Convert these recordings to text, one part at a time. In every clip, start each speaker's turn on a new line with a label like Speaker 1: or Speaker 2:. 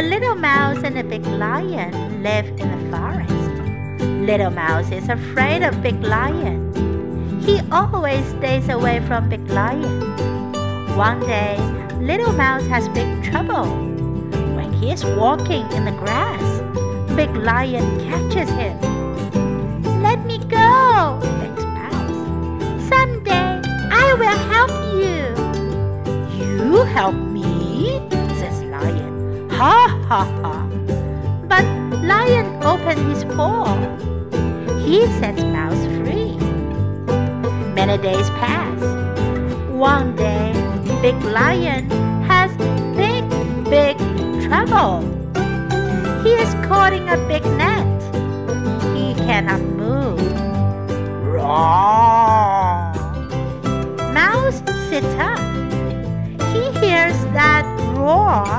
Speaker 1: A little mouse and a big lion live in the forest. Little mouse is afraid of big lion. He always stays away from big lion. One day, little mouse has big trouble. When he is walking in the grass, big lion catches him. Let me go, begs mouse. Someday I will help you. You help me? Ha ha ha. But lion opened his paw. He sets mouse free. Many days pass. One day, big lion has big, big trouble. He is caught in a big net. He cannot move. Roar! Mouse sits up. He hears that roar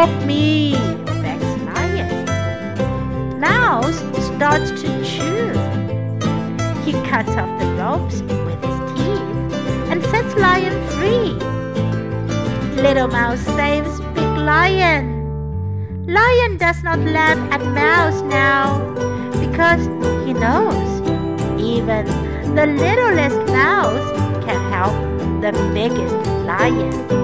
Speaker 1: Help me, begs Lion. Mouse starts to chew. He cuts off the ropes with his teeth and sets Lion free. Little Mouse saves Big Lion. Lion does not laugh at Mouse now because he knows even the littlest mouse can help the biggest lion.